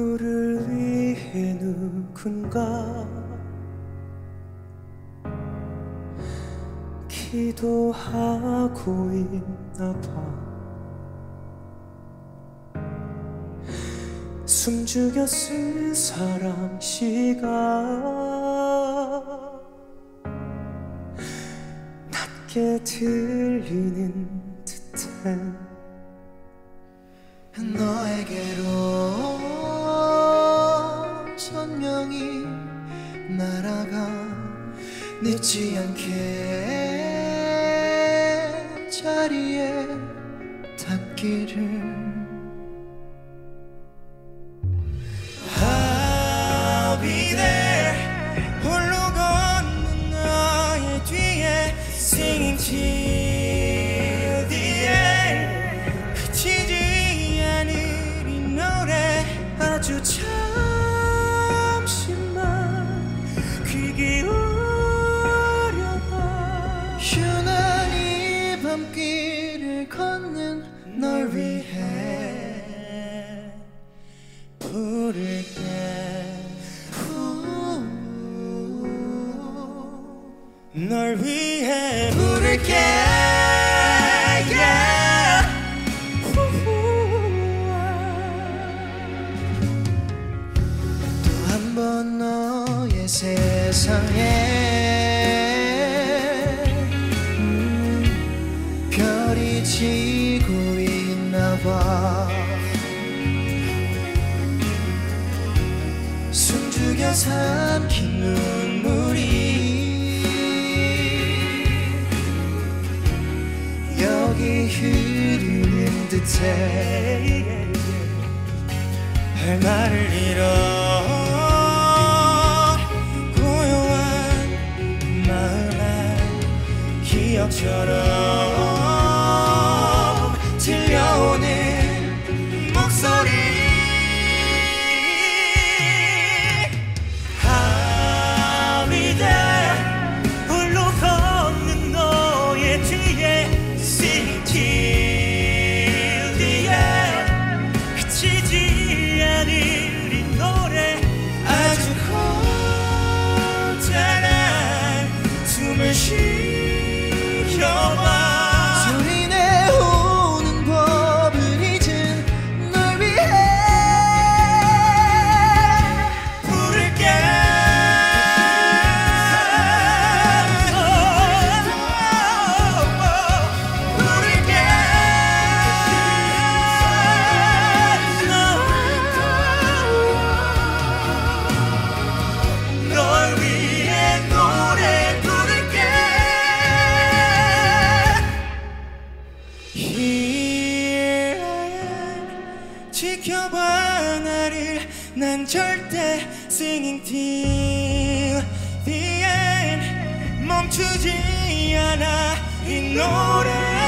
누구를 위해 누군가 기도하고 있나 봐. 숨죽여 쓴 사랑 시가 낮게 들리는 듯해 늦지 않게 자리에 닿기를 홀로 걷는 너의 뒤에 Singing till 걷는 널 위해 부를게. 널 위해 부를게. Yeah. 또한 번 너의 세상에 음, 별이 있나 봐 숨죽여 삼킨 눈물이 여기 흐르는 듯해 할 말을 잃어 고요한 마음에 기억처럼 그 지켜봐 나를 난 절대 singing till the end 멈추지 않아 이 노래